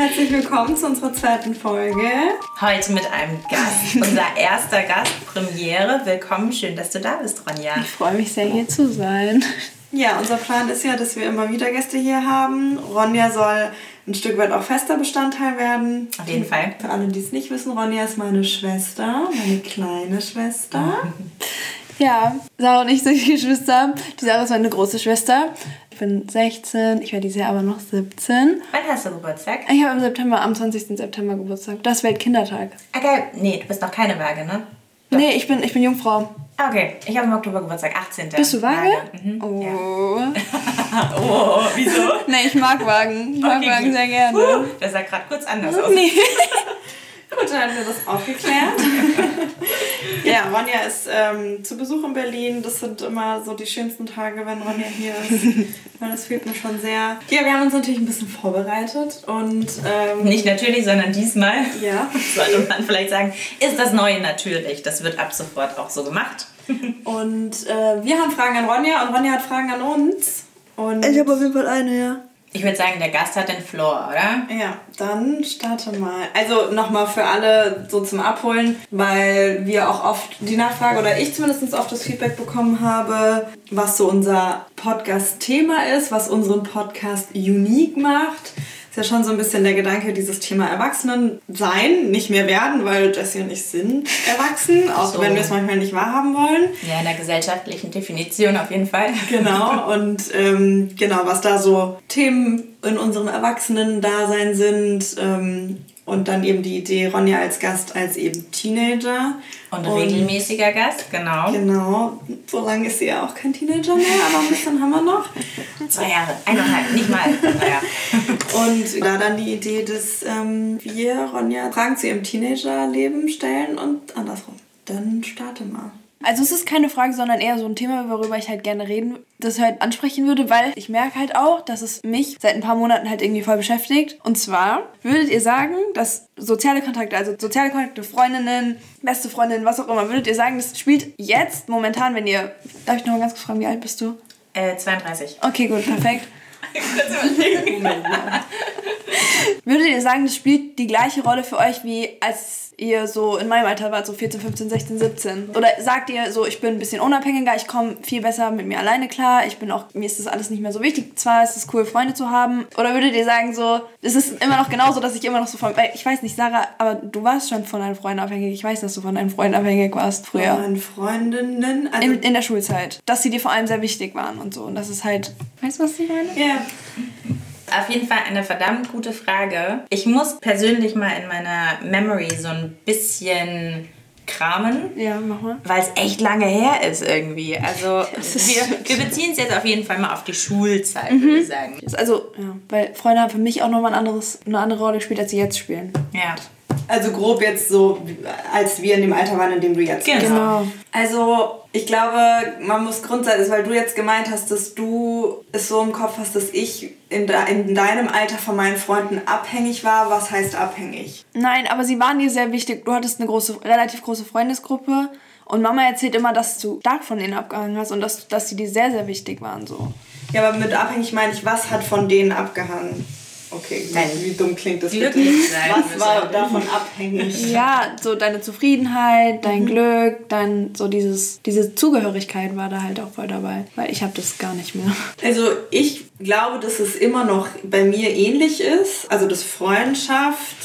Herzlich willkommen zu unserer zweiten Folge. Heute mit einem Gast, unser erster Gast, Premiere. Willkommen, schön, dass du da bist, Ronja. Ich freue mich sehr, hier zu sein. Ja, unser Plan ist ja, dass wir immer wieder Gäste hier haben. Ronja soll ein Stück weit auch fester Bestandteil werden. Auf jeden Fall. Für alle, die es nicht wissen, Ronja ist meine Schwester, meine kleine Schwester. Ja, Sarah und ich sind Geschwister. Die Sarah ist meine große Schwester. Ich bin 16, ich werde dieses Jahr aber noch 17. Wann hast du Geburtstag? Ich habe im September, am 20. September Geburtstag. Das ist Weltkindertag. Ah, geil. Nee, du bist noch keine Waage, ne? Nee, ich bin, ich bin Jungfrau. Ah, okay. Ich habe im Oktober Geburtstag, 18. Bist du Waage? Mhm. Oh. Oh, wieso? Nee, ich mag Wagen. Ich mag Okay, Wagen gut. sehr gerne. Uh, das sah gerade kurz anders aus. Nee. Gut, dann haben wir das auch geklärt. ja, Ronja ist ähm, zu Besuch in Berlin. Das sind immer so die schönsten Tage, wenn Ronja hier ist. Weil das fühlt mir schon sehr. Ja, wir haben uns natürlich ein bisschen vorbereitet und. Ähm, Nicht natürlich, sondern diesmal, Ja. sollte man vielleicht sagen, ist das Neue natürlich. Das wird ab sofort auch so gemacht. Und äh, wir haben Fragen an Ronja und Ronja hat Fragen an uns. Und Ich habe auf jeden Fall eine, ja. Ich würde sagen, der Gast hat den Floor, oder? Ja, dann starte mal. Also nochmal für alle so zum Abholen, weil wir auch oft die Nachfrage oder ich zumindest oft das Feedback bekommen habe, was so unser Podcast-Thema ist, was unseren Podcast unique macht. Ist ja schon so ein bisschen der Gedanke, dieses Thema Erwachsenen sein, nicht mehr werden, weil Jessie und ich sind erwachsen, auch So. wenn wir es manchmal nicht wahrhaben wollen. Ja, in der gesellschaftlichen Definition auf jeden Fall. Genau, und ähm, genau, was da so Themen in unserem Erwachsenen-Dasein sind. Ähm, und dann eben die Idee, Ronja als Gast, als eben Teenager. Und regelmäßiger Gast, genau. Genau, so lange ist sie ja auch kein Teenager mehr, aber ein bisschen haben wir noch. Zwei Jahre, eineinhalb, nicht mal. Naja. Und da dann die Idee, dass ähm, wir Ronja Fragen zu ihrem Teenagerleben stellen und andersrum. Dann starte mal. Also es ist keine Frage, sondern eher so ein Thema, worüber ich halt gerne reden, das ich halt ansprechen würde, weil ich merke halt auch, dass es mich seit ein paar Monaten halt irgendwie voll beschäftigt. Und zwar, würdet ihr sagen, dass soziale Kontakte, also soziale Kontakte, Freundinnen, beste Freundinnen, was auch immer, würdet ihr sagen, das spielt jetzt momentan, wenn ihr, darf ich noch mal ganz kurz fragen, wie alt bist du? Äh, 32. Okay, gut, perfekt. Würdet ihr sagen, das spielt die gleiche Rolle für euch, wie als ihr so in meinem Alter wart, so 14, 15, 16, 17? Oder sagt ihr so, ich bin ein bisschen unabhängiger, ich komme viel besser mit mir alleine klar, ich bin auch, mir ist das alles nicht mehr so wichtig, zwar ist es cool, Freunde zu haben. Oder würdet ihr sagen so, es ist immer noch genauso, dass ich immer noch so von, ich weiß nicht, Sarah, aber du warst schon von deinen Freunden abhängig, ich weiß, dass du von deinen Freunden abhängig warst früher. Meine Freundinnen, also In, in der Schulzeit. Dass sie dir vor allem sehr wichtig waren und so. Und das ist halt. Weißt du, was ich meine? ja, Auf jeden Fall eine verdammt gute Frage. Ich muss persönlich mal in meiner Memory so ein bisschen kramen. Ja, mach mal. Weil es echt lange her ist irgendwie. Also wir, wir beziehen es jetzt auf jeden Fall mal auf die Schulzeit, würde ich sagen. Also, ja, weil Freunde haben für mich auch nochmal ein anderes, eine andere Rolle gespielt, als sie jetzt spielen. Ja. Also grob jetzt so, als wir in dem Alter waren, in dem du jetzt Genau. bist. Genau. Also ich glaube, man muss grundsätzlich, weil du jetzt gemeint hast, dass du es so im Kopf hast, dass ich in, de, in deinem Alter von meinen Freunden abhängig war. Was heißt abhängig? Nein, aber sie waren dir sehr wichtig. Du hattest eine große, relativ große Freundesgruppe. Und Mama erzählt immer, dass du stark von denen abgehangen hast und dass, dass sie dir sehr, sehr wichtig waren. So. Ja, aber mit abhängig meine ich, was hat von denen abgehangen? Okay, Nein. wie dumm klingt das bitte? Glücklich sein Was war müssen. davon abhängig? Ja, so deine Zufriedenheit, dein Glück, dein, so dieses, diese Zugehörigkeit war da halt auch voll dabei. Weil ich habe das gar nicht mehr. Also ich glaube, dass es immer noch bei mir ähnlich ist. Also dass Freundschaft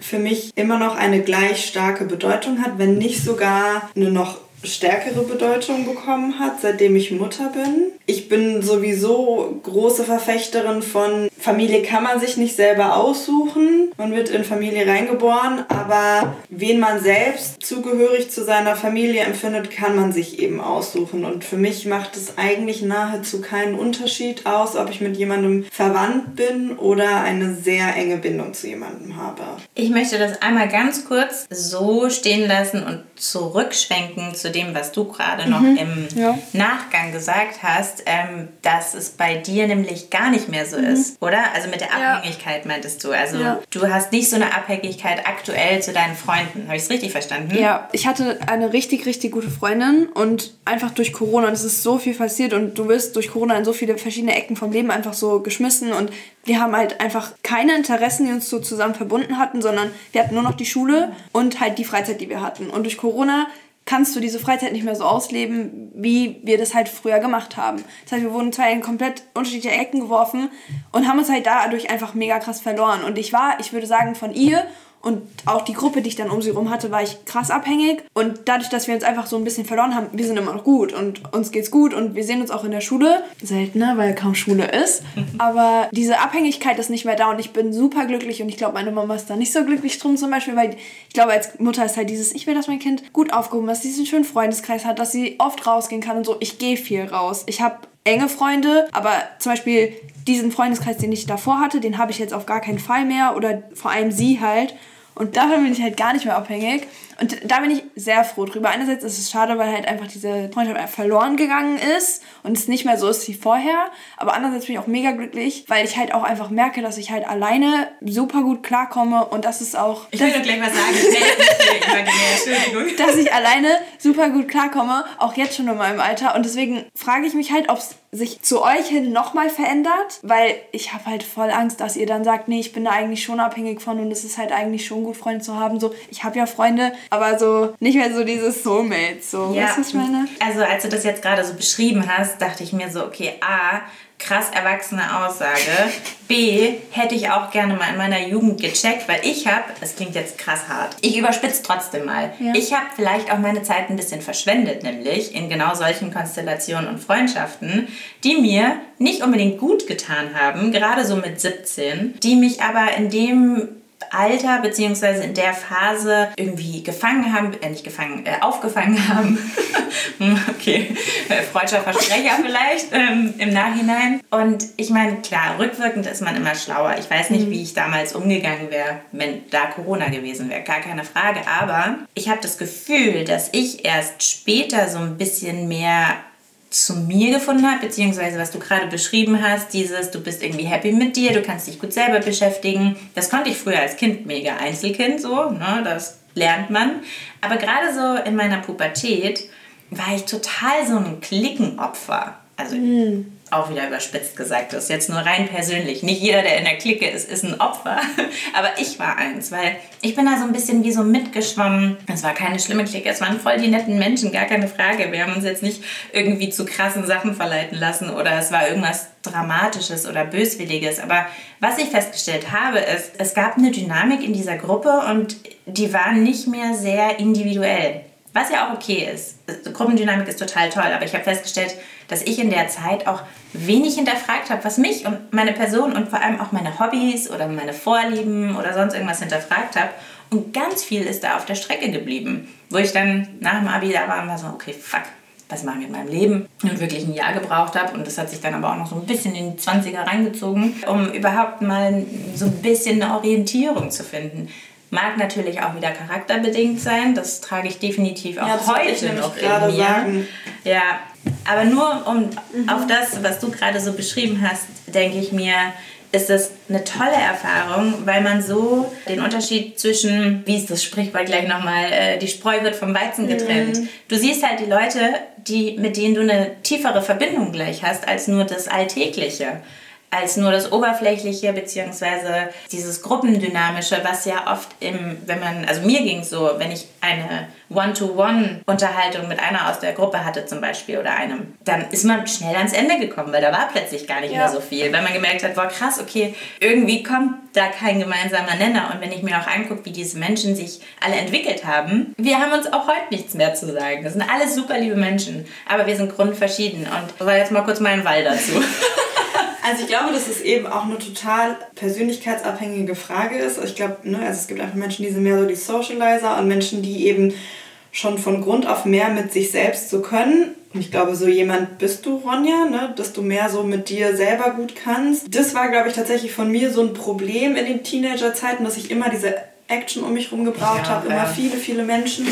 für mich immer noch eine gleich starke Bedeutung hat, wenn nicht sogar eine noch stärkere Bedeutung bekommen hat, seitdem ich Mutter bin. Ich bin sowieso große Verfechterin von Familie kann man sich nicht selber aussuchen. Man wird in Familie reingeboren, aber wen man selbst zugehörig zu seiner Familie empfindet, kann man sich eben aussuchen. Und für mich macht es eigentlich nahezu keinen Unterschied aus, ob ich mit jemandem verwandt bin oder eine sehr enge Bindung zu jemandem habe. Ich möchte das einmal ganz kurz so stehen lassen und zurückschwenken zu dem, was du gerade noch im Ja. Nachgang gesagt hast. hast, ähm, dass es bei dir nämlich gar nicht mehr so mhm. ist, oder? Also mit der Abhängigkeit ja. meintest du. Also ja. du hast nicht so eine Abhängigkeit aktuell zu deinen Freunden. Habe ich es richtig verstanden? Ja, ich hatte eine richtig, richtig gute Freundin und einfach durch Corona, und es ist so viel passiert und du wirst durch Corona in so viele verschiedene Ecken vom Leben einfach so geschmissen und wir haben halt einfach keine Interessen, die uns so zusammen verbunden hatten, sondern wir hatten nur noch die Schule und halt die Freizeit, die wir hatten. Und durch Corona kannst du diese Freizeit nicht mehr so ausleben, wie wir das halt früher gemacht haben. Das heißt, wir wurden zwar in komplett unterschiedliche Ecken geworfen und haben uns halt dadurch einfach mega krass verloren. Und ich war, ich würde sagen, von ihr und auch die Gruppe, die ich dann um sie rum hatte, war ich krass abhängig. Und dadurch, dass wir uns einfach so ein bisschen verloren haben, wir sind immer noch gut und uns geht's gut und wir sehen uns auch in der Schule. Seltener, weil kaum Schule ist. Aber diese Abhängigkeit ist nicht mehr da und ich bin super glücklich und ich glaube, meine Mama ist da nicht so glücklich drum zum Beispiel, weil ich glaube, als Mutter ist halt dieses, ich will, dass mein Kind gut aufgehoben ist, dass sie diesen schönen Freundeskreis hat, dass sie oft rausgehen kann und so. Ich gehe viel raus. Ich habe enge Freunde, aber zum Beispiel diesen Freundeskreis, den ich davor hatte, den habe ich jetzt auf gar keinen Fall mehr oder vor allem sie halt. Und davon bin ich halt gar nicht mehr abhängig. Und da bin ich sehr froh drüber. Einerseits ist es schade, weil halt einfach diese Freundschaft verloren gegangen ist und es nicht mehr so ist wie vorher. Aber andererseits bin ich auch mega glücklich, weil ich halt auch einfach merke, dass ich halt alleine super gut klarkomme und das ist auch... Ich will doch gleich was sagen. Dass ich alleine super gut klarkomme, auch jetzt schon in meinem Alter. Und deswegen frage ich mich halt, ob es sich zu euch hin nochmal verändert, weil ich habe halt voll Angst, dass ihr dann sagt, nee, ich bin da eigentlich schon abhängig von und es ist halt eigentlich schon gut, Freunde zu haben. So, ich habe ja Freunde, aber so nicht mehr so dieses Soulmate. So, ja. weißt du, was ich meine? Also, als du das jetzt gerade so beschrieben hast, dachte ich mir so, okay, A, krass erwachsene Aussage. B, hätte ich auch gerne mal in meiner Jugend gecheckt, weil ich habe, das klingt jetzt krass hart, ich überspitze trotzdem mal. Ja. Ich habe vielleicht auch meine Zeit ein bisschen verschwendet, nämlich in genau solchen Konstellationen und Freundschaften, die mir nicht unbedingt gut getan haben, gerade so mit 17, die mich aber in dem Alter beziehungsweise in der Phase irgendwie gefangen haben, äh, nicht gefangen, äh, aufgefangen haben. okay, äh, freudscher Versprecher vielleicht ähm, im Nachhinein. Und ich meine, klar, rückwirkend ist man immer schlauer. Ich weiß nicht, mhm. wie ich damals umgegangen wäre, wenn da Corona gewesen wäre, gar keine Frage. Aber ich habe das Gefühl, dass ich erst später so ein bisschen mehr zu mir gefunden habe, beziehungsweise was du gerade beschrieben hast, dieses, du bist irgendwie happy mit dir, du kannst dich gut selber beschäftigen. Das konnte ich früher als Kind mega Einzelkind so, ne, das lernt man. Aber gerade so in meiner Pubertät war ich total so ein Klickenopfer. Also mhm auch wieder überspitzt gesagt, das ist jetzt nur rein persönlich. Nicht jeder, der in der Clique ist, ist ein Opfer. Aber ich war eins, weil ich bin da so ein bisschen wie so mitgeschwommen. Es war keine schlimme Clique, es waren voll die netten Menschen, gar keine Frage. Wir haben uns jetzt nicht irgendwie zu krassen Sachen verleiten lassen oder es war irgendwas Dramatisches oder Böswilliges. Aber was ich festgestellt habe, ist, es gab eine Dynamik in dieser Gruppe und die war nicht mehr sehr individuell. Was ja auch okay ist. Gruppendynamik ist total toll, aber ich habe festgestellt, dass ich in der Zeit auch wenig hinterfragt habe, was mich und meine Person und vor allem auch meine Hobbys oder meine Vorlieben oder sonst irgendwas hinterfragt habe. Und ganz viel ist da auf der Strecke geblieben. Wo ich dann nach dem Abi da war und war so, okay, fuck, was mache ich mit meinem Leben? Und wirklich ein Jahr gebraucht habe. Und das hat sich dann aber auch noch so ein bisschen in die 20er reingezogen, um überhaupt mal so ein bisschen eine Orientierung zu finden. Mag natürlich auch wieder charakterbedingt sein. Das trage ich definitiv auch ja, heute noch in mir. Sagen. Ja, aber nur um mhm. auf das, was du gerade so beschrieben hast, denke ich mir, ist das eine tolle Erfahrung, weil man so den Unterschied zwischen, wie ist das Sprichwort gleich nochmal, äh, die Spreu wird vom Weizen getrennt. Mhm. Du siehst halt die Leute, die, mit denen du eine tiefere Verbindung gleich hast, als nur das Alltägliche als nur das Oberflächliche beziehungsweise dieses Gruppendynamische, was ja oft im, wenn man, also mir ging es so, wenn ich eine One-to-One-Unterhaltung mit einer aus der Gruppe hatte zum Beispiel oder einem, dann ist man schnell ans Ende gekommen, weil da war plötzlich gar nicht ja. mehr so viel, weil man gemerkt hat, boah krass, okay, irgendwie kommt da kein gemeinsamer Nenner und wenn ich mir auch angucke, wie diese Menschen sich alle entwickelt haben, wir haben uns auch heute nichts mehr zu sagen. Das sind alles super liebe Menschen, aber wir sind grundverschieden und das war jetzt mal kurz mein Wall dazu. Also ich glaube, dass es eben auch eine total persönlichkeitsabhängige Frage ist. Ich glaube, ne, also es gibt einfach Menschen, die sind mehr so die Socializer und Menschen, die eben schon von Grund auf mehr mit sich selbst so können. Und ich glaube, so jemand bist du, Ronja, ne? dass du mehr so mit dir selber gut kannst. Das war, glaube ich, tatsächlich von mir so ein Problem in den Teenagerzeiten, dass ich immer diese Action um mich herum gebraucht ja, habe, immer viele, viele Menschen.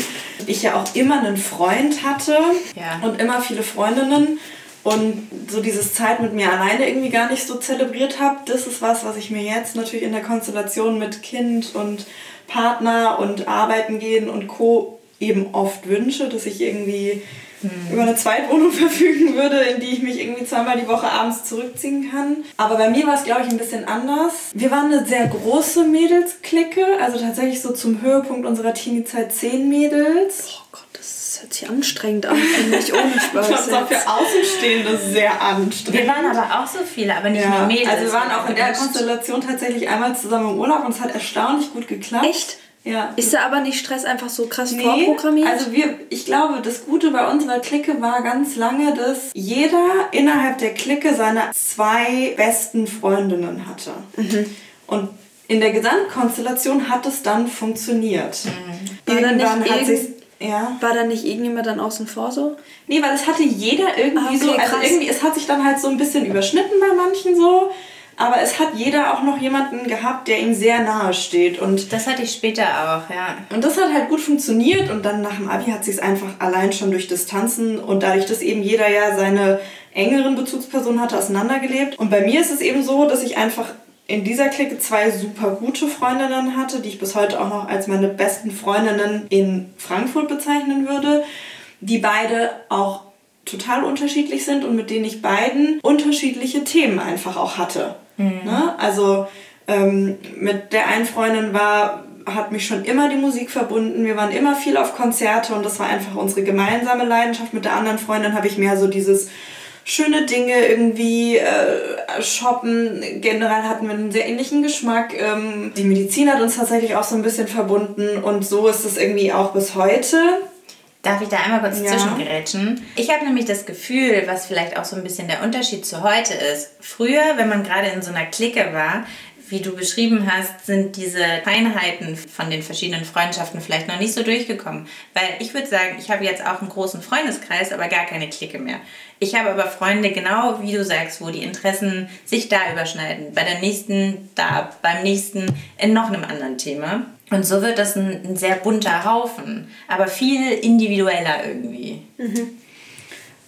Ich ja auch immer einen Freund hatte ja. und immer viele Freundinnen. Und so dieses Zeit mit mir alleine irgendwie gar nicht so zelebriert habe. Das ist was, was ich mir jetzt natürlich in der Konstellation mit Kind und Partner und Arbeiten gehen und Co. eben oft wünsche, dass ich irgendwie hm. über eine Zweitwohnung verfügen würde, in die ich mich irgendwie zweimal die Woche abends zurückziehen kann. Aber bei mir war es, glaube ich, ein bisschen anders. Wir waren eine sehr große Mädelsklicke, also tatsächlich so zum Höhepunkt unserer Teenie-Zeit zehn Mädels. Oh Gott, hört sich anstrengend an, finde ich, ohne Spaß. das ist auch für Außenstehende sehr anstrengend. Wir waren aber auch so viele, aber nicht ja. nur Mädels. Also wir waren auch in der Konstellation tatsächlich einmal zusammen im Urlaub und es hat erstaunlich gut geklappt. Echt? Ja. Ist da aber nicht Stress einfach so krass nee, vorprogrammiert? Also wir, ich glaube, das Gute bei unserer Clique war ganz lange, dass jeder innerhalb der Clique seine zwei besten Freundinnen hatte. Mhm. Und in der Gesamtkonstellation hat es dann funktioniert. Mhm. Irgendwann hat sich ja. War da nicht irgendjemand dann außen vor so? Nee, weil es hatte jeder irgendwie ah, okay, so, also irgendwie, es hat sich dann halt so ein bisschen überschnitten bei manchen so. Aber es hat jeder auch noch jemanden gehabt, der ihm sehr nahe steht. Und das hatte ich später auch, ja. Und das hat halt gut funktioniert. Und dann nach dem Abi hat sich einfach allein schon durch Distanzen und dadurch, dass eben jeder ja seine engeren Bezugspersonen hatte, auseinandergelebt. Und bei mir ist es eben so, dass ich einfach in dieser Clique zwei super gute Freundinnen hatte, die ich bis heute auch noch als meine besten Freundinnen in Frankfurt bezeichnen würde, die beide auch total unterschiedlich sind und mit denen ich beiden unterschiedliche Themen einfach auch hatte. Mhm. Ne? Also ähm, mit der einen Freundin war hat mich schon immer die Musik verbunden. Wir waren immer viel auf Konzerte und das war einfach unsere gemeinsame Leidenschaft. Mit der anderen Freundin habe ich mehr so dieses schöne Dinge irgendwie äh, shoppen. Generell hatten wir einen sehr ähnlichen Geschmack. Ähm, die Medizin hat uns tatsächlich auch so ein bisschen verbunden und so ist es irgendwie auch bis heute. Darf ich da einmal kurz ja. zwischengerätschen? Ich habe nämlich das Gefühl, was vielleicht auch so ein bisschen der Unterschied zu heute ist. Früher, wenn man gerade in so einer Clique war, wie du beschrieben hast, sind diese Feinheiten von den verschiedenen Freundschaften vielleicht noch nicht so durchgekommen. Weil ich würde sagen, ich habe jetzt auch einen großen Freundeskreis, aber gar keine Clique mehr. Ich habe aber Freunde, genau wie du sagst, wo die Interessen sich da überschneiden. Bei der nächsten da, beim nächsten in noch einem anderen Thema. Und so wird das ein, ein sehr bunter Haufen, aber viel individueller irgendwie. Mhm.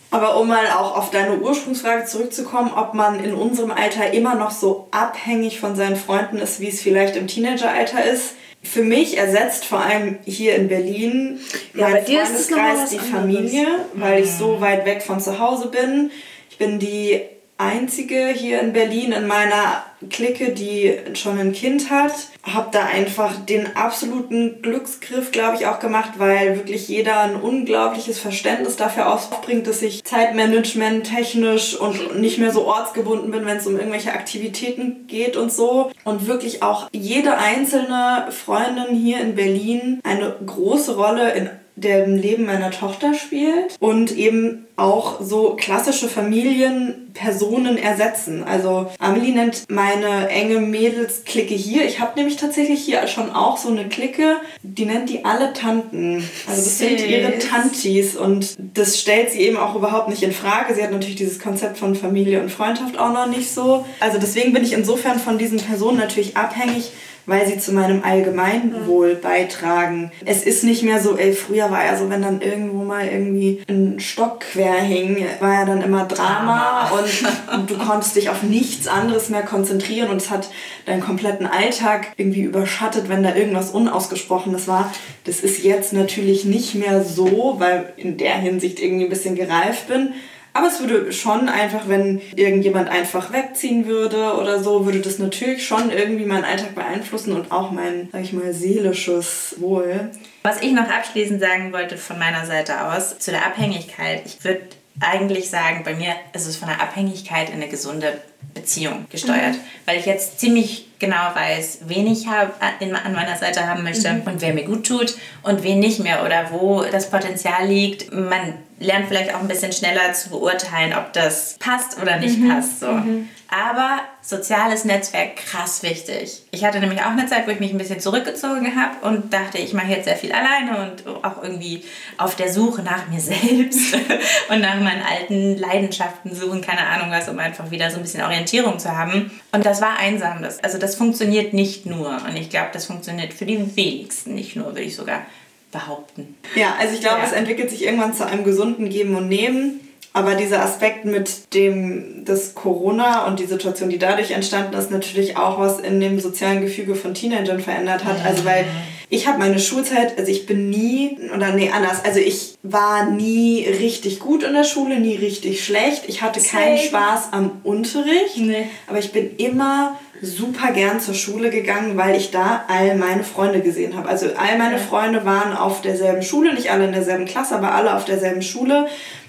Aber um mal auch auf deine Ursprungsfrage zurückzukommen, ob man in unserem Alter immer noch so abhängig von seinen Freunden ist, wie es vielleicht im Teenageralter ist. Für mich ersetzt vor allem hier in Berlin ja, mein Freundeskreis die Familie, weil ich so mhm. weit weg von zu Hause bin. Ich bin die einzige hier in Berlin in meiner Clique, die schon ein Kind hat. Habe da einfach den absoluten Glücksgriff, glaube ich, auch gemacht, weil wirklich jeder ein unglaubliches Verständnis dafür aufbringt, dass ich Zeitmanagement technisch und nicht mehr so ortsgebunden bin, wenn es um irgendwelche Aktivitäten geht und so. Und wirklich auch jede einzelne Freundin hier in Berlin eine große Rolle in dem Leben meiner Tochter spielt und eben auch so klassische Familienpersonen ersetzen. Also Amelie nennt meine enge Mädelsklicke hier. Ich habe nämlich tatsächlich hier schon auch so eine Clique, die nennt die alle Tanten. Also das sind ihre Tantis und das stellt sie eben auch überhaupt nicht in Frage. Sie hat natürlich dieses Konzept von Familie und Freundschaft auch noch nicht so. Also deswegen bin ich insofern von diesen Personen natürlich abhängig, weil sie zu meinem Allgemeinwohl mhm. beitragen. Es ist nicht mehr so, ey, früher war ja so, wenn dann irgendwo mal irgendwie ein Stock quer hing, war ja dann immer Drama, Drama. Und, und, du konntest dich auf nichts anderes mehr konzentrieren und es hat deinen kompletten Alltag irgendwie überschattet, wenn da irgendwas Unausgesprochenes war. Das ist jetzt natürlich nicht mehr so, weil in der Hinsicht irgendwie ein bisschen gereift bin. Aber es würde schon einfach, wenn irgendjemand einfach wegziehen würde oder so, würde das natürlich schon irgendwie meinen Alltag beeinflussen und auch mein, sag ich mal, seelisches Wohl. Was ich noch abschließend sagen wollte von meiner Seite aus zu der Abhängigkeit. Ich würde eigentlich sagen, bei mir ist es von der Abhängigkeit in eine gesunde Beziehung gesteuert, mhm. weil ich jetzt ziemlich genau weiß, wen ich hab, an meiner Seite haben möchte mhm. und wer mir gut tut und wen nicht mehr oder wo das Potenzial liegt. Man lernt vielleicht auch ein bisschen schneller zu beurteilen, ob das passt oder nicht mhm. passt. So. Mhm. Aber soziales Netzwerk krass wichtig. Ich hatte nämlich auch eine Zeit, wo ich mich ein bisschen zurückgezogen habe und dachte, ich mache jetzt sehr viel alleine und auch irgendwie auf der Suche nach mir selbst und nach meinen alten Leidenschaften suchen, keine Ahnung was, um einfach wieder so ein bisschen Orientierung zu haben. Und das war einsam. Das, also das funktioniert nicht nur. Und ich glaube, das funktioniert für die wenigsten nicht nur, würde ich sogar behaupten. Ja, also ich glaube, ja. es entwickelt sich irgendwann zu einem gesunden Geben und Nehmen. aber dieser Aspekt mit dem, das Corona und die Situation, die dadurch entstanden ist, natürlich auch was in dem sozialen Gefüge von Teenagern verändert hat. Also weil ich habe meine Schulzeit, also ich bin nie, oder nee, anders, also ich war nie richtig gut in der Schule, nie richtig schlecht. Ich hatte keinen. Spaß am Unterricht, Nee. aber ich bin immer super gern zur Schule gegangen, weil ich da all meine Freunde gesehen habe. Also all meine Freunde waren auf derselben Schule, nicht alle in derselben Klasse, aber alle auf derselben Schule.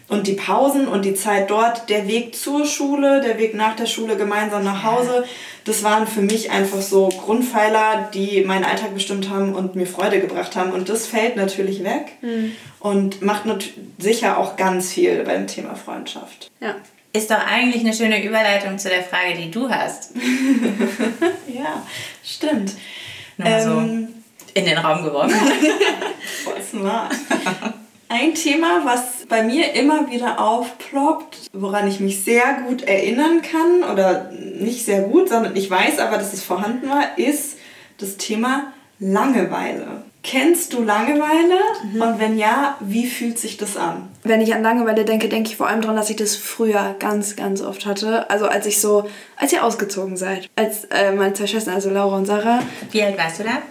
Und die Pausen und die Zeit dort, der Weg zur Schule, der Weg nach der Schule gemeinsam nach Hause, das waren für mich einfach so Grundpfeiler, die meinen Alltag bestimmt haben und mir Freude gebracht haben. Und das fällt natürlich weg und macht sicher auch ganz viel beim Thema Freundschaft. Ja. Ist doch eigentlich eine schöne Überleitung zu der Frage, die du hast. Ja, stimmt. Nur mal so Ähm, in den Raum geworfen. Voll smart. Ein Thema, was bei mir immer wieder aufploppt, woran ich mich sehr gut erinnern kann, oder nicht sehr gut, sondern ich weiß aber, dass es vorhanden war, ist das Thema Langeweile. Kennst du Langeweile? Und wenn ja, wie fühlt sich das an? Wenn ich an Langeweile denke, denke ich vor allem daran, dass ich das früher ganz, ganz oft hatte. Also als ich so, als ihr ausgezogen seid. Als äh, meine zwei Schwestern, also Laura und Sarah. Wie alt warst du da?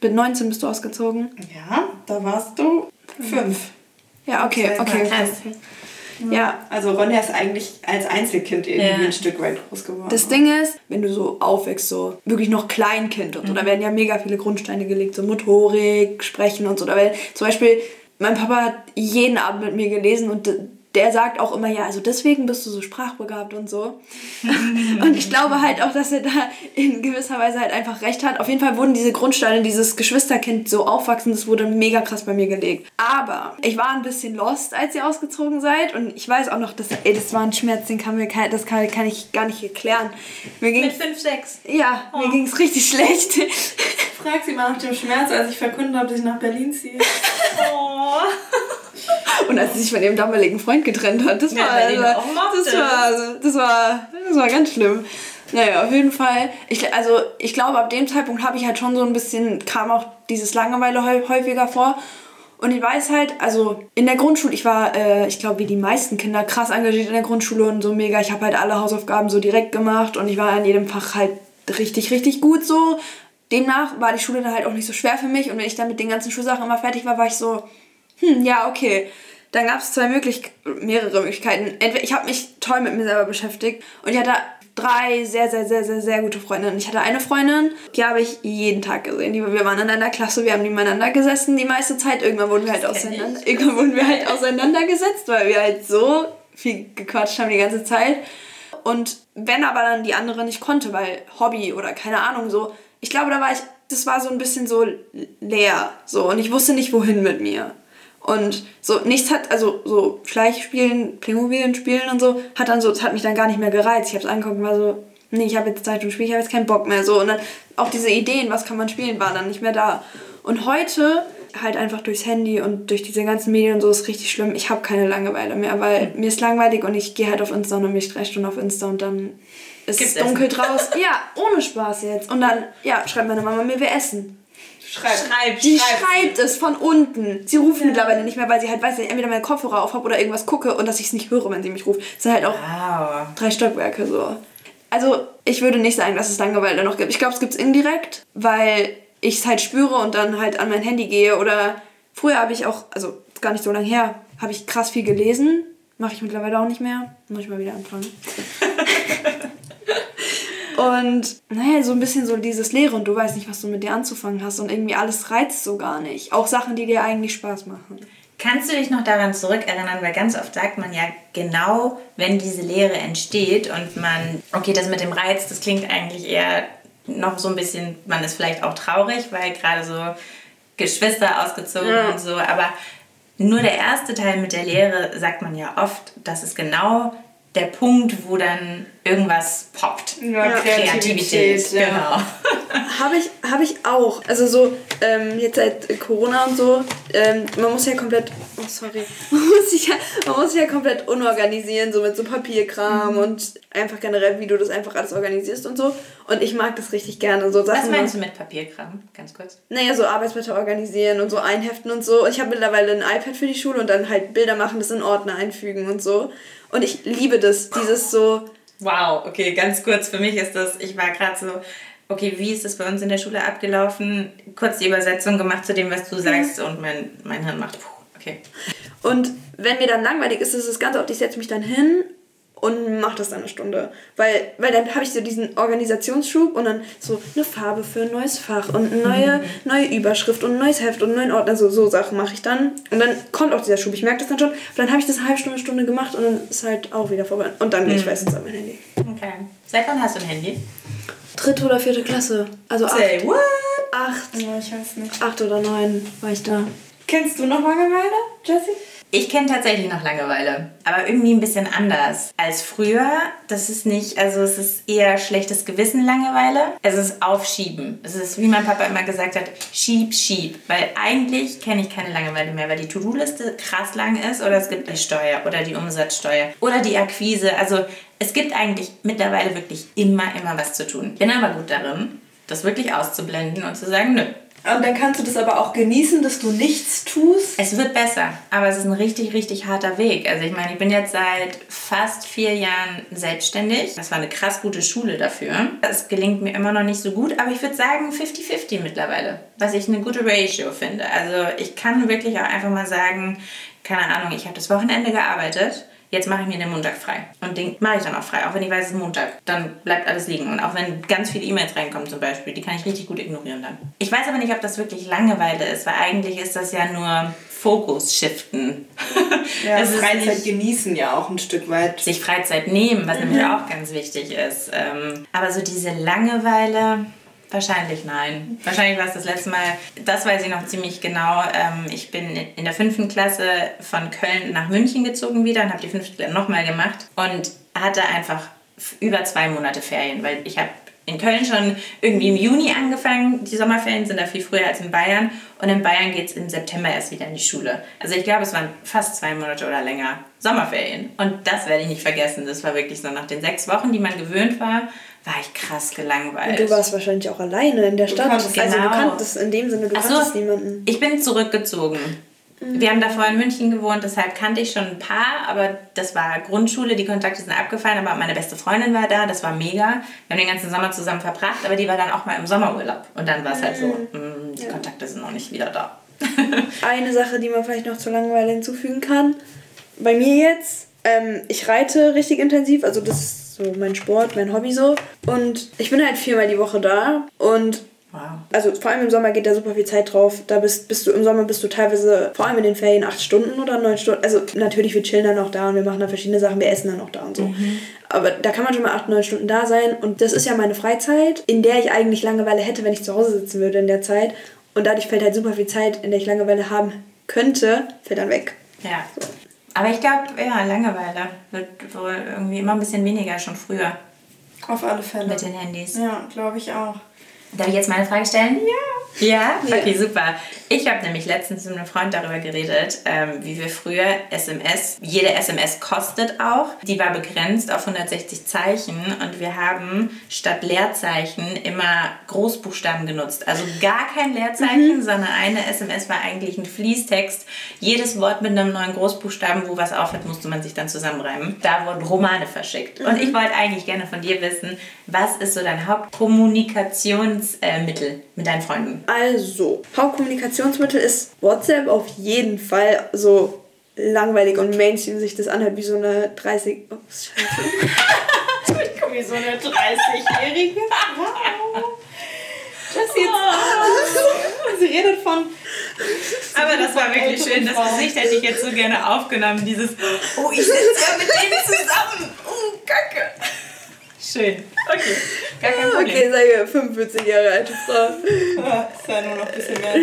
Mit 19 bist du ausgezogen. Ja, da warst du fünf. Ja, okay, okay. krass. okay. Ja, Also Ronja ist eigentlich als Einzelkind irgendwie Ja. ein Stück weit groß geworden. Das Ding ist, wenn du so aufwächst, so wirklich noch Kleinkind und so, da werden ja mega viele Grundsteine gelegt, so Motorik, Sprechen und so. Da werden, zum Beispiel, mein Papa hat jeden Abend mit mir gelesen und der sagt auch immer, ja, also deswegen bist du so sprachbegabt und so. und ich glaube halt auch, dass er da in gewisser Weise halt einfach recht hat. Auf jeden Fall wurden diese Grundsteine, dieses Geschwisterkind so aufwachsen, das wurde mega krass bei mir gelegt. Aber ich war ein bisschen lost, als ihr ausgezogen seid und ich weiß auch noch, dass, ey, das war ein Schmerz, den kann mir kein, das kann, kann ich gar nicht erklären. Mir ging Mit 5, 6. ja, mir ging's richtig schlecht. Frag sie mal nach dem Schmerz, als ich verkündet habe, dass ich nach Berlin ziehe. Oh. Und als sie sich von ihrem damaligen Freund getrennt hat, das Ja, war, ihn das, war, das war, das war ganz schlimm. Naja, auf jeden Fall. Ich, also ich glaube, ab dem Zeitpunkt habe ich halt schon so ein bisschen, kam auch dieses Langeweile häu- häufiger vor. Und ich weiß halt, also in der Grundschule, ich war, äh, ich glaube, wie die meisten Kinder, krass engagiert in der Grundschule und so mega. Ich habe halt alle Hausaufgaben so direkt gemacht und ich war in jedem Fach halt richtig, richtig gut so. Demnach war die Schule dann halt auch nicht so schwer für mich und wenn ich dann mit den ganzen Schulsachen immer fertig war, war ich so, hm, ja, okay. Dann gab es zwei möglich mehrere Möglichkeiten. Entweder ich habe mich toll mit mir selber beschäftigt und ich hatte drei sehr, sehr, sehr, sehr, sehr gute Freundinnen. Ich hatte eine Freundin, die habe ich jeden Tag gesehen. Die, wir waren in einer Klasse, wir haben nebeneinander gesessen die meiste Zeit. Irgendwann wurden wir halt auseinander, irgendwann wurden wir halt auseinandergesetzt, weil wir halt so viel gequatscht haben die ganze Zeit. Und wenn aber dann die andere nicht konnte, weil Hobby oder keine Ahnung so, ich glaube, da war ich, das war so ein bisschen so leer. So, und ich wusste nicht, wohin mit mir. Und so nichts hat, also so Schleichspielen, Playmobil spielen und so, hat dann so, das hat mich dann gar nicht mehr gereizt. Ich habe es angeguckt und war so, nee, ich habe jetzt Zeit zum Spielen, ich habe jetzt keinen Bock mehr. So, und dann auch diese Ideen, was kann man spielen, waren dann nicht mehr da. Und heute halt einfach durchs Handy und durch diese ganzen Medien und so ist richtig schlimm. Ich habe keine Langeweile mehr, weil mir ist langweilig und ich gehe halt auf Insta und dann bin ich drei Stunden auf Insta und dann ist es dunkel draußen. Ja, ohne Spaß jetzt. Und dann, ja, schreibt meine Mama mir, wir essen. Schreib. Schreib, Die schreib. schreibt es von unten. Sie ruft mittlerweile nicht mehr, weil sie halt weiß, dass ich entweder meinen Kopfhörer auf habe oder irgendwas gucke und dass ich es nicht höre, wenn sie mich ruft. Es sind halt auch Wow. drei Stockwerke so. Also, ich würde nicht sagen, dass es Langeweile noch gibt. Ich glaube, es gibt es indirekt, weil ich es halt spüre und dann halt an mein Handy gehe. Oder früher habe ich auch, also gar nicht so lange her, habe ich krass viel gelesen. Mache ich mittlerweile auch nicht mehr. Muss ich mal wieder anfangen. Und naja, so ein bisschen so dieses Leere und du weißt nicht, was du mit dir anzufangen hast und irgendwie alles reizt so gar nicht. Auch Sachen, die dir eigentlich Spaß machen. Kannst du dich noch daran zurückerinnern, weil ganz oft sagt man ja genau, wenn diese Lehre entsteht und man, okay, das mit dem Reiz, das klingt eigentlich eher noch so ein bisschen, man ist vielleicht auch traurig, weil gerade so Geschwister ausgezogen Ja. und so, aber nur der erste Teil mit der Lehre sagt man ja oft, das ist genau der Punkt, wo dann irgendwas poppt. Ja, Kreativität, ja. genau. habe ich, hab ich auch. Also so, ähm, jetzt seit Corona und so, ähm, man muss ja komplett, oh sorry, man muss, sich ja, man muss sich ja komplett unorganisieren, so mit so Papierkram Mhm. und einfach generell, wie du das einfach alles organisierst und so. Und ich mag das richtig gerne. So Was Sachen meinst du mit Papierkram? Ganz kurz. Naja, so Arbeitsblätter organisieren und so einheften und so. Und ich habe mittlerweile ein iPad für die Schule und dann halt Bilder machen, das in Ordner einfügen und so. Und ich liebe das, dieses so, Wow, okay, ganz kurz. Für mich ist das, ich war gerade so, okay, wie ist das bei uns in der Schule abgelaufen? Kurz die Übersetzung gemacht zu dem, was du sagst und mein, mein Hirn macht, puh, okay. Und wenn mir dann langweilig ist, ist es ganz oft, ich setze mich dann hin und mache das dann eine Stunde. Weil, weil dann habe ich so diesen Organisationsschub und dann so eine Farbe für ein neues Fach und eine neue, neue Überschrift und ein neues Heft und einen neuen Ordner. So, so Sachen mache ich dann. Und dann kommt auch dieser Schub. Ich merke das dann schon. Und dann habe ich das eine halbe Stunde, Stunde gemacht und dann ist halt auch wieder vorbei. Und dann gehe ich meistens an mein Handy. Okay. Seit wann hast du ein Handy? Dritte oder vierte Klasse. Also acht, Say what? acht, Ja, ich weiß nicht. acht oder neun war ich da. Kennst du noch Langeweile, Jessie? Ich kenne tatsächlich noch Langeweile, aber irgendwie ein bisschen anders als früher. Das ist nicht, also es ist eher schlechtes Gewissen Langeweile. Es ist Aufschieben. Es ist, wie mein Papa immer gesagt hat, schieb, schieb. Weil eigentlich kenne ich keine Langeweile mehr, weil die To-Do-Liste krass lang ist oder es gibt die Steuer oder die Umsatzsteuer oder die Akquise. Also es gibt eigentlich mittlerweile wirklich immer, immer was zu tun. Bin aber gut darin, das wirklich auszublenden und zu sagen, nö, Und dann kannst du das aber auch genießen, dass du nichts tust. Es wird besser, aber es ist ein richtig, richtig harter Weg. Also ich meine, ich bin jetzt seit fast vier Jahren selbstständig. Das war eine krass gute Schule dafür. Es gelingt mir immer noch nicht so gut, aber ich würde sagen 50-50 mittlerweile, was ich eine gute Ratio finde. Also ich kann wirklich auch einfach mal sagen, keine Ahnung, ich habe das Wochenende gearbeitet. Jetzt mache ich mir den Montag frei. Und den mache ich dann auch frei, auch wenn ich weiß, es ist Montag. Dann bleibt alles liegen. Und auch wenn ganz viele E-Mails reinkommen zum Beispiel, die kann ich richtig gut ignorieren dann. Ich weiß aber nicht, ob das wirklich Langeweile ist, weil eigentlich ist das ja nur Fokus shiften. Ja, Freizeit genießen ja auch ein Stück weit. sich Freizeit nehmen, was nämlich auch ganz wichtig ist. Ähm, aber so diese Langeweile, wahrscheinlich nein. Wahrscheinlich war es das letzte Mal, das weiß ich noch ziemlich genau. Ähm, ich bin in der fünften Klasse von Köln nach München gezogen wieder und habe die fünfte Klasse nochmal gemacht und hatte einfach über zwei Monate Ferien, weil ich habe in Köln schon irgendwie im Juni angefangen. Die Sommerferien sind da viel früher als in Bayern. Und in Bayern geht es im September erst wieder in die Schule. Also ich glaube, es waren fast zwei Monate oder länger Sommerferien. Und das werde ich nicht vergessen. Das war wirklich so nach den sechs Wochen, die man gewöhnt war, war ich krass gelangweilt. Und du warst wahrscheinlich auch alleine in der Stadt. konntest- also du genau. kanntest in dem Sinne, du Ach so, kanntest niemanden. Ich bin zurückgezogen. Wir haben davor in München gewohnt, deshalb kannte ich schon ein paar, aber das war Grundschule, die Kontakte sind abgefallen, aber meine beste Freundin war da, das war mega. Wir haben den ganzen Sommer zusammen verbracht, aber die war dann auch mal im Sommerurlaub. Und dann war es halt so, mm, die Kontakte sind noch nicht wieder da. Eine Sache, die man vielleicht noch zur Langeweile hinzufügen kann. Bei mir jetzt, ähm, ich reite richtig intensiv, also das ist so mein Sport, mein Hobby so. Und ich bin halt viermal die Woche da und Wow. also vor allem im Sommer geht da super viel Zeit drauf. Da bist, bist du im Sommer bist du teilweise, vor allem in den Ferien, acht Stunden oder neun Stunden. Also natürlich, wir chillen dann auch da und wir machen da verschiedene Sachen, wir essen dann auch da und so. Aber da kann man schon mal acht, neun Stunden da sein. Und das ist ja meine Freizeit, in der ich eigentlich Langeweile hätte, wenn ich zu Hause sitzen würde in der Zeit. Und dadurch fällt halt super viel Zeit, in der ich Langeweile haben könnte, fällt dann weg. Ja. Aber ich glaube, ja, Langeweile wird wohl irgendwie immer ein bisschen weniger schon früher Auf alle Fälle. mit den Handys. Ja, glaube ich auch. Darf ich jetzt meine Frage stellen? Ja. Ja? Okay, super. Ich habe nämlich letztens mit einem Freund darüber geredet, ähm, wie wir früher SMS, jede SMS kostet auch, die war begrenzt auf 160 Zeichen und wir haben statt Leerzeichen immer Großbuchstaben genutzt. Also gar kein Leerzeichen, sondern eine SMS war eigentlich ein Fließtext. Jedes Wort mit einem neuen Großbuchstaben, wo was aufhört, musste man sich dann zusammenreimen. Da wurden Romane verschickt. Und ich wollte eigentlich gerne von dir wissen, was ist so dein Hauptkommunikationsmittel mit deinen Freunden? Also, Hauptkommunikationsmittel ist WhatsApp auf jeden Fall so langweilig und Mainstream sich das anhört wie so eine 30. Oh, scheiße. Ich komme wie so eine 30-Jährige. Wow. Jessie jetzt. Sie redet von. Aber das war wirklich schön. Das Gesicht hätte ich jetzt so gerne aufgenommen. Dieses, oh, ich sitze ja mit denen zusammen. Oh, Kacke. Schön. Okay. Gar kein Problem. Okay, sage 45 Jahre alte Frau. Ja, ist ja nur noch ein bisschen mehr als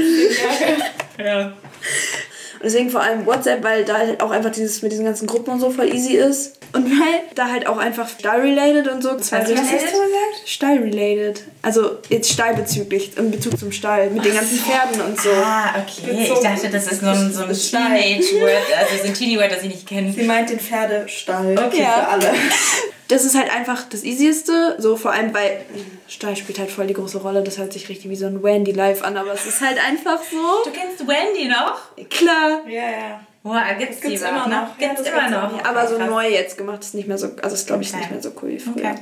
10 Jahre. Ja. Und deswegen vor allem WhatsApp, weil da halt auch einfach dieses mit diesen ganzen Gruppen und so voll easy ist. Und weil da halt auch einfach Style-related und so. Zwei Was hast du gesagt? Style-related. Also jetzt stallbezüglich, in Bezug zum Stall, mit den ganzen Pferden und so. Ah, okay. Ich dachte, das ist so ein, so ein Stall. Teenage-Word, also so ein Teenie-Word, das ich nicht kenne. Sie meint den Pferdestall Okay. Ja. für alle. Das ist halt einfach das Easieste, so vor allem, weil Stall spielt halt voll die große Rolle. Das hört sich richtig wie so ein Wendy Live an, aber es ist halt einfach so. Du kennst Wendy noch? Klar. Ja, ja. Boah, gibt's, gibt's die immer noch. Ja, Gibt's das immer noch. Ja, aber so Krass. neu jetzt gemacht ist nicht mehr so, also ist glaube ich Okay. nicht mehr so cool wie früher. Okay.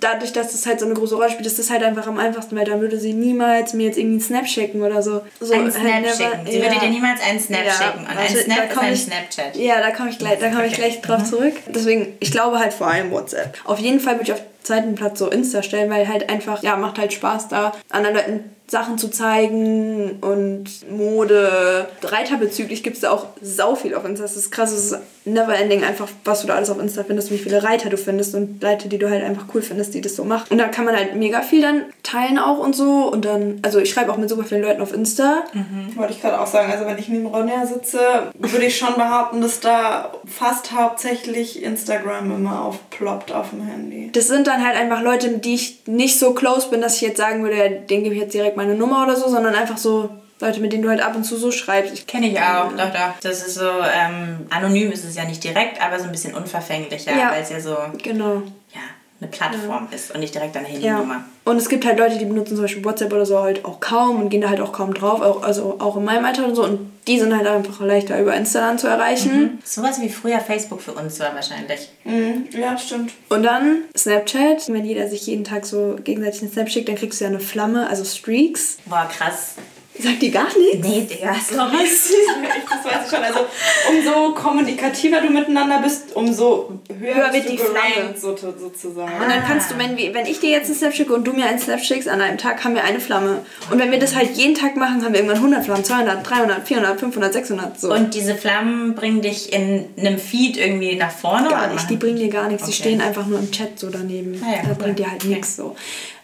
Dadurch, dass das halt so eine große Rolle spielt, ist das halt einfach am einfachsten, weil dann würde sie niemals mir jetzt irgendwie einen Snap schicken oder so. so Einen halt Snap never- schicken. Sie ja. würde dir niemals einen Snap Ja, schicken. Und ein warte, da Snap ist komm ein ich- Snapchat. Ja, da komme ich gleich, da komme ich Okay. gleich drauf zurück. Deswegen, ich glaube halt vor allem WhatsApp. Auf jeden Fall würde ich auf zweiten Platz so Insta stellen, weil halt einfach, ja, macht halt Spaß da, anderen Leuten Sachen zu zeigen und Mode. Reiterbezüglich gibt es da auch sau viel auf Insta. Das ist krass, es ist never ending einfach, was du da alles auf Insta findest, wie viele Reiter du findest und Leute, die du halt einfach cool findest, die das so machen. Und da kann man halt mega viel dann teilen auch und so. Und dann, also ich schreibe auch mit super vielen Leuten auf Insta. Wollte ich gerade auch sagen, also wenn ich neben Ronja sitze, würde ich schon behaupten, dass da fast hauptsächlich Instagram immer aufploppt auf dem Handy. Das sind dann halt einfach Leute, mit die ich nicht so close bin, dass ich jetzt sagen würde, ja, denen gebe ich jetzt direkt meine Nummer oder so, sondern einfach so Leute, mit denen du halt ab und zu so schreibst. Ich Kenne ich auch, doch, doch. Das ist so, ähm, anonym ist es ja nicht direkt, aber so ein bisschen unverfänglicher, Ja. weil es ja so, Genau. Ja, eine Plattform ist und nicht direkt eine Ja. Handynummer. Und es gibt halt Leute, die benutzen zum Beispiel WhatsApp oder so halt auch kaum und gehen da halt auch kaum drauf, auch, also auch in meinem Alter und so. Und die sind halt einfach leichter über Insta dann zu erreichen. Sowas wie früher Facebook für uns war wahrscheinlich. Mhm. Ja, stimmt. Und dann Snapchat. Wenn jeder sich jeden Tag so gegenseitig einen Snap schickt, dann kriegst du ja eine Flamme, also Streaks. Boah, krass. Sagt die gar nichts? Nee, Digga, sorry. Das weiß ich schon. Also umso kommunikativer du miteinander bist, umso höher, Höher wird die Flamme. so, sozusagen. Und dann kannst du, wenn, wenn ich dir jetzt einen Snap schicke und du mir einen Snap schickst, an einem Tag haben wir eine Flamme. Und wenn wir das halt jeden Tag machen, haben wir irgendwann 100 Flammen, 200, 300, 400, 500, 600, so. Und diese Flammen bringen dich in einem Feed irgendwie nach vorne? gar oder nicht, die bringen dir gar nichts. Die Okay. stehen einfach nur im Chat so daneben. Ah ja, da cool. bringt dir halt Okay. nichts so.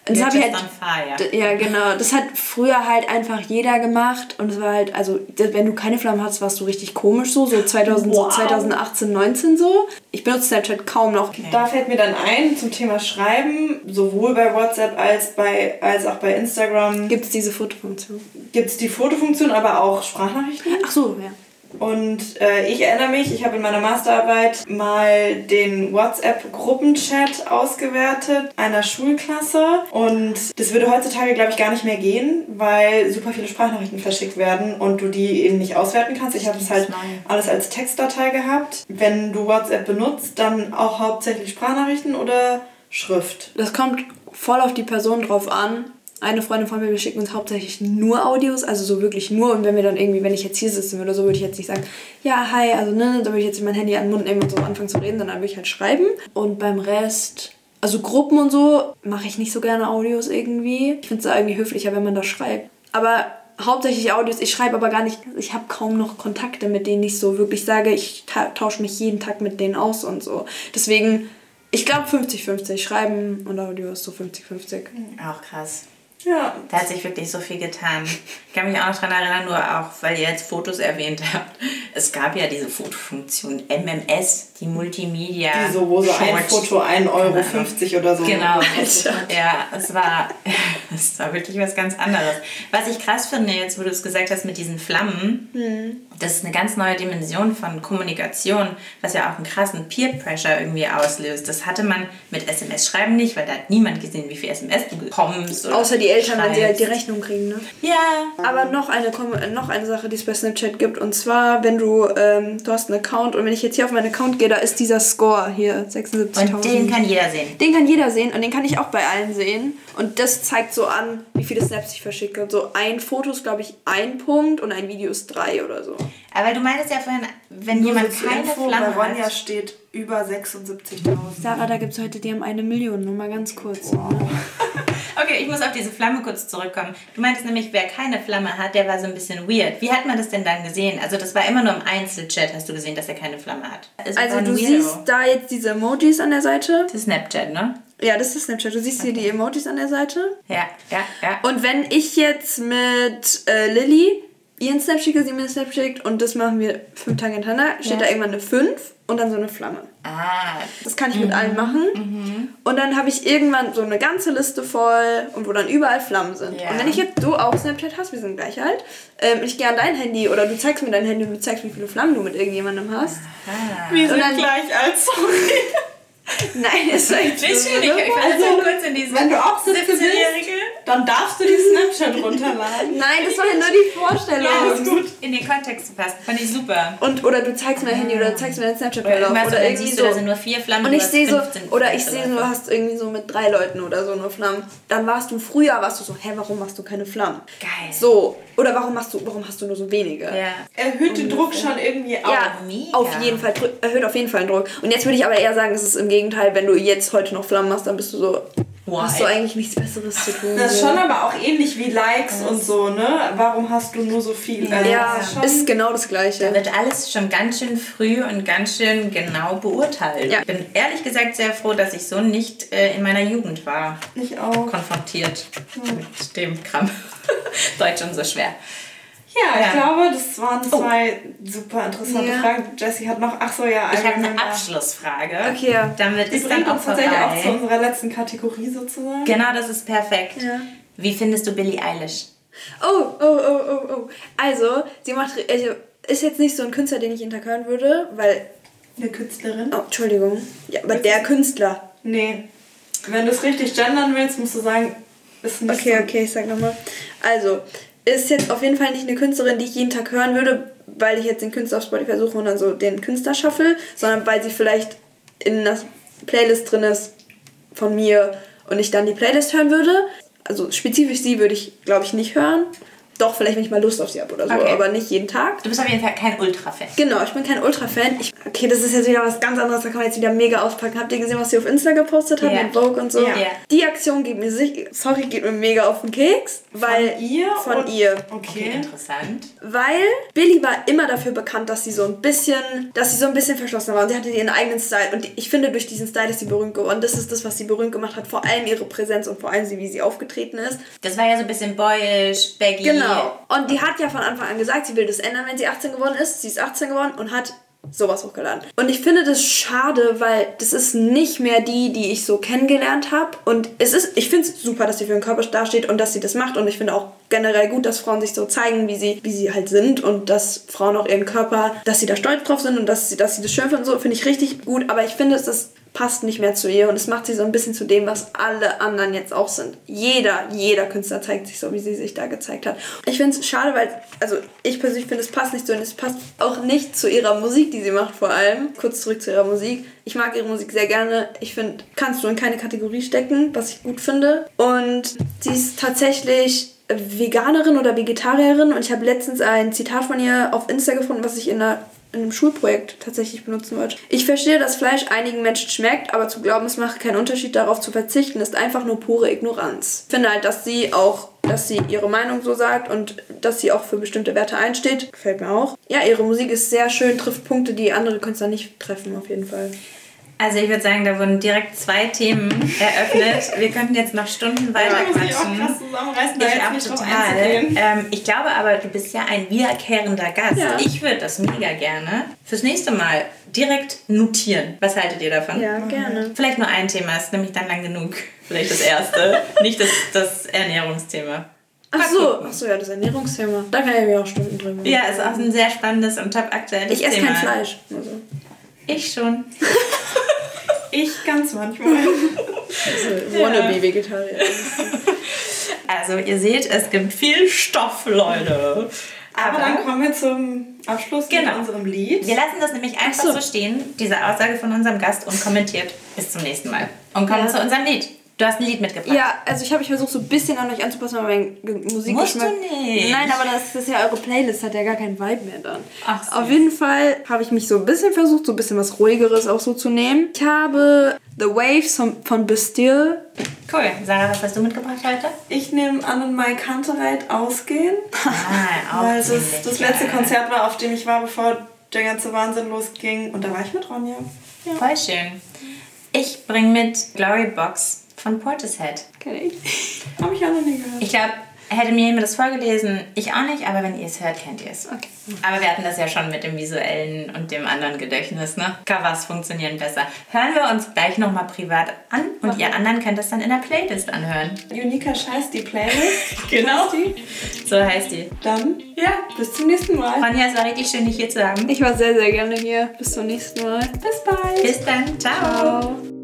Das habe ich halt, fire. Ja, genau. Das hat früher halt einfach jeder gemacht und es war halt, also wenn du keine Flammen hattest, warst du richtig komisch so, so 2000, so Wow. 2018, 19 so. Ich benutze Snapchat kaum noch. Da fällt mir dann ein zum Thema Schreiben, sowohl bei WhatsApp als, bei, als auch bei Instagram Gibt es diese Fotofunktion? gibt es die Fotofunktion, aber auch Sprachnachrichten. Ach so, ja. Und äh, ich erinnere mich, ich habe in meiner Masterarbeit mal den WhatsApp-Gruppenchat ausgewertet einer Schulklasse. Und das würde heutzutage, glaube ich, gar nicht mehr gehen, weil super viele Sprachnachrichten verschickt werden und du die eben nicht auswerten kannst. Ich habe es halt alles als Textdatei gehabt. Wenn du WhatsApp benutzt, dann auch hauptsächlich Sprachnachrichten oder Schrift. Das kommt voll auf die Person drauf an. Eine Freundin von mir, wir schicken uns hauptsächlich nur Audios, also so wirklich nur. Und wenn wir dann irgendwie, wenn ich jetzt hier sitzen würde, so würde ich jetzt nicht sagen, ja, hi, also ne, da würde ich jetzt mein Handy an den Mund nehmen und so anfangen zu reden, sondern würde ich halt schreiben. Und beim Rest, also Gruppen und so, mache ich nicht so gerne Audios irgendwie. Ich finde es irgendwie höflicher, wenn man da schreibt. Aber hauptsächlich Audios, ich schreibe aber gar nicht, ich habe kaum noch Kontakte, mit denen ich so wirklich sage, ich ta tausche mich jeden Tag mit denen aus und so. Deswegen, ich glaube 50-50, Schreiben und Audio ist so 50-50. Auch krass. Ja, Da hat sich wirklich so viel getan. Ich kann mich auch noch daran erinnern, nur auch, weil ihr jetzt Fotos erwähnt habt. Es gab ja diese Fotofunktion MMS, die Multimedia. die so, wo so ein Short- Foto 1,50 Euro oder so. Genau. Ja, es war, es war wirklich was ganz anderes. Was ich krass finde, jetzt wo du es gesagt hast mit diesen Flammen, das ist eine ganz neue Dimension von Kommunikation, was ja auch einen krassen Peer-Pressure irgendwie auslöst. Das hatte man mit SMS-Schreiben nicht, weil da hat niemand gesehen, wie viel SMS du bekommst. oder Außer die Eltern, wenn sie halt die. Rechnung kriegen, ne? Ja. Aber noch eine, noch eine Sache, die es bei Snapchat gibt. Und zwar, wenn du, ähm, du hast einen Account und wenn ich jetzt hier auf meinen Account gehe, da ist dieser Score hier, 76.000. Und den kann jeder sehen. Den kann jeder sehen und den kann ich auch bei allen sehen. Und das zeigt so an, wie viele Snaps ich verschicke. So ein Foto ist, glaube ich, ein Punkt und ein Video ist drei oder so. Aber du meintest ja vorhin, wenn Nur jemand so keine Info, Flamme bei Ronja hat. steht über 76.000. Sarah, da gibt es heute, die haben eine Million, nur mal ganz kurz. Ne? Okay, ich muss auf diese Flamme kurz zurückkommen. Du meintest nämlich, wer keine Flamme hat, der war so ein bisschen weird. Wie hat man das denn dann gesehen? Also das war immer nur im Einzelchat, hast du gesehen, dass er keine Flamme hat. Es Also du siehst da jetzt diese Emojis an der Seite. Das ist Snapchat, ne? Ja, das ist Snapchat. Du siehst hier die Emojis an der Seite. Ja, ja, ja. Und wenn ich jetzt mit äh, Lilly ihr einen Snap schickt, sie mir einen Snap schickt und das machen wir fünf Tage hintereinander, steht Ja. da irgendwann eine 5 und dann so eine Flamme. Ah, Das kann ich mit allen machen. Und dann habe ich irgendwann so eine ganze Liste voll und wo dann überall Flammen sind. Ja. Und wenn ich jetzt du auch Snapchat hast, wir sind gleich alt, ähm, ich gehe an dein Handy oder du zeigst mir dein Handy und du zeigst, wie viele Flammen du mit irgendjemandem hast. ah. Wir sind dann- gleich alt, sorry. Nein, ist echt Nicht so, schwierig, ne? ich will so kurz in diese Wenn du auch 17 bist, 17-Jährige. dann darfst du die Snapchat runterladen. Nein, das war ja nur die Vorstellung. Ja, das ist gut. In den Kontext zu passen, fand ich super. Und, oder du zeigst mir dein Handy oder du zeigst mir dein Oder irgendwas, Oder und dann irgendwie siehst so. du, da sind nur vier Flammen. Und ich hast sehe so, 15 oder ich sehe so, du hast irgendwie so mit drei Leuten oder so nur Flammen. Dann warst du früher, warst du so, hä, warum machst du keine Flammen? Geil. So, oder warum machst du, warum hast du nur so wenige? Ja. Erhöht den Druck schon irgendwie auf. Ja, mega. auf jeden Fall, erhöht auf jeden Fall den Druck. Und jetzt würde ich aber eher sagen, es ist im Gegenteil, wenn du jetzt heute noch Flammen machst, dann bist du so, Why? hast du eigentlich nichts Besseres zu tun. Das ist schon aber auch ähnlich wie Likes und so, ne? Warum hast du nur so viel? Also, ja, das ist schon- ist genau das Da Gleiche. wird alles schon ganz schön früh und ganz schön genau beurteilt. Ja. Ich bin ehrlich gesagt sehr froh, dass ich so nicht äh, in meiner Jugend war. Ich auch. Konfrontiert mit dem Kram. Deutsch und so schwer. Ja, ich Ja. glaube, das waren zwei super interessante Ja. Fragen. Jessie hat noch, ach so, ja, Ich habe eine Abschlussfrage. Okay, ja. Damit Die ist dann bringt auch uns tatsächlich auch zu vorbei. unserer letzten Kategorie sozusagen. Genau, das ist perfekt. Ja. Wie findest du Billie Eilish? Oh, oh, oh, oh, oh. Also, sie macht, also, ist jetzt nicht so ein Künstler, den ich hören würde, weil, Eine Künstlerin? oh, Entschuldigung, ja, aber der Künstler. Nee. Wenn du es richtig gendern willst, musst du sagen, ist nicht Okay, so. okay, ich sag nochmal. Also, ist jetzt auf jeden Fall nicht eine Künstlerin, die ich jeden Tag hören würde, weil ich jetzt den Künstler auf Spotify suche und dann so den Künstler shuffle, sondern weil sie vielleicht in der Playlist drin ist von mir und ich dann die Playlist hören würde. Also spezifisch sie würde ich, glaube ich, nicht hören. Doch, vielleicht, wenn ich mal Lust auf sie habe oder so, Okay. aber nicht jeden Tag. Du bist auf jeden Fall kein Ultra-Fan. Genau, ich bin kein Ultra-Fan. Okay, das ist jetzt wieder was ganz anderes, da kann man jetzt wieder mega auspacken. Habt ihr gesehen, was sie auf Insta gepostet hat Ja. mit Vogue und so? Ja. Die Aktion geht mir sich, sorry, geht mir mega auf den Keks, weil Von ihr? von und- ihr. Okay, Okay. interessant. Weil Billy war immer dafür bekannt, dass sie so ein bisschen, dass sie so ein bisschen verschlossen war und sie hatte ihren eigenen Style und ich finde durch diesen Style ist sie berühmt geworden. Das ist das, was sie berühmt gemacht hat, vor allem ihre Präsenz und vor allem sie, wie sie aufgetreten ist. Das war ja so ein bisschen boyish, baggy. Genau. Und die hat ja von Anfang an gesagt, sie will das ändern, wenn sie 18 geworden ist. Sie ist 18 geworden und hat sowas hochgeladen. Und ich finde das schade, weil das ist nicht mehr die, die ich so kennengelernt habe. Und es ist, ich finde es super, dass sie für den Körper dasteht und dass sie das macht. Und ich finde auch generell gut, dass Frauen sich so zeigen, wie sie, wie sie halt sind und dass Frauen auch ihren Körper, dass sie da stolz drauf sind und dass sie, dass sie das schön finden. So finde ich richtig gut. Aber ich finde, es ist passt nicht mehr zu ihr und es macht sie so ein bisschen zu dem, was alle anderen jetzt auch sind. Jeder, jeder Künstler zeigt sich so, wie sie sich da gezeigt hat. Ich finde es schade, weil, also ich persönlich finde, es passt nicht so und es passt auch nicht zu ihrer Musik, die sie macht vor allem. Kurz zurück zu ihrer Musik. Ich mag ihre Musik sehr gerne. Ich finde, kannst du in keine Kategorie stecken, was ich gut finde. Und sie ist tatsächlich Veganerin oder Vegetarierin und ich habe letztens ein Zitat von ihr auf Insta gefunden, was ich in einer in einem Schulprojekt tatsächlich benutzen wollte. Ich verstehe, dass Fleisch einigen Menschen schmeckt, aber zu glauben, es macht keinen Unterschied, darauf zu verzichten, ist einfach nur pure Ignoranz. Ich finde halt, dass sie auch, dass sie ihre Meinung so sagt und dass sie auch für bestimmte Werte einsteht. Gefällt mir auch. Ja, ihre Musik ist sehr schön, trifft Punkte, die andere Künstler nicht treffen, auf jeden Fall. Also ich würde sagen, da wurden direkt zwei Themen eröffnet. Wir könnten jetzt noch Stunden weiter ich quatschen. da Ich nicht drauf total. Ähm, ich glaube aber, du bist ja ein wiederkehrender Gast. Ja. Ich würde das mega gerne fürs nächste Mal direkt notieren. Was haltet ihr davon? Ja, gerne. Vielleicht nur ein Thema, ist nämlich dann lang genug. Vielleicht das erste, nicht das, das Ernährungsthema. Ach so, ach so, ja, das Ernährungsthema. Da kann ich mir auch Stunden drüber. Ja, ist auch ein sehr spannendes und top aktuelles Ich esse Thema. kein Fleisch. Also, Ich schon. Ich ganz manchmal. also Wannabe-Vegetarier. Also ihr seht, es gibt viel Stoff, Leute. Aber dann kommen wir zum Abschluss Genau. mit unserem Lied. Wir lassen das nämlich einfach Ach so. so. stehen, diese Aussage von unserem Gast, unkommentiert. Bis zum nächsten Mal. Und kommen Ja. zu unserem Lied. Du hast ein Lied mitgebracht. Ja, also ich habe mich versucht, so ein bisschen an euch anzupassen, aber mein Musikgeschmack... Musst du nicht. Nein, aber das ist ja eure Playlist, hat ja gar keinen Vibe mehr dann. Ach so. Auf jeden Fall habe ich mich so ein bisschen versucht, so ein bisschen was Ruhigeres auch so zu nehmen. Ich habe The Waves von, von Bastille. Cool. Sarah, was hast du mitgebracht heute? Ich nehme an und Mai Kantereit ausgehen. Ah, Weil das, das letzte. Konzert war, auf dem ich war, bevor der ganze Wahnsinn losging. Und da war ich mit Ronja. Ja. Voll schön. Ich bringe mit Glory Box von Portishead. Kenn ich. Habe ich auch noch nie gehört. Ich glaube, Hätte mir jemand das vorgelesen, ich auch nicht, aber wenn ihr es hört, kennt ihr es. Okay. Aber wir hatten das ja schon mit dem visuellen und dem anderen Gedächtnis, ne? Covers funktionieren besser. Hören wir uns gleich nochmal privat an und ihr anderen könnt das dann in der Playlist anhören. Uniker Scheiß, die Playlist. Genau. Heißt die? So heißt die. Dann Ja. bis zum nächsten Mal. Ronja, es war richtig schön, dich hier zu haben. Ich war sehr, sehr gerne hier. Bis zum nächsten Mal. Bis bald. Bis dann. Ciao. Ciao.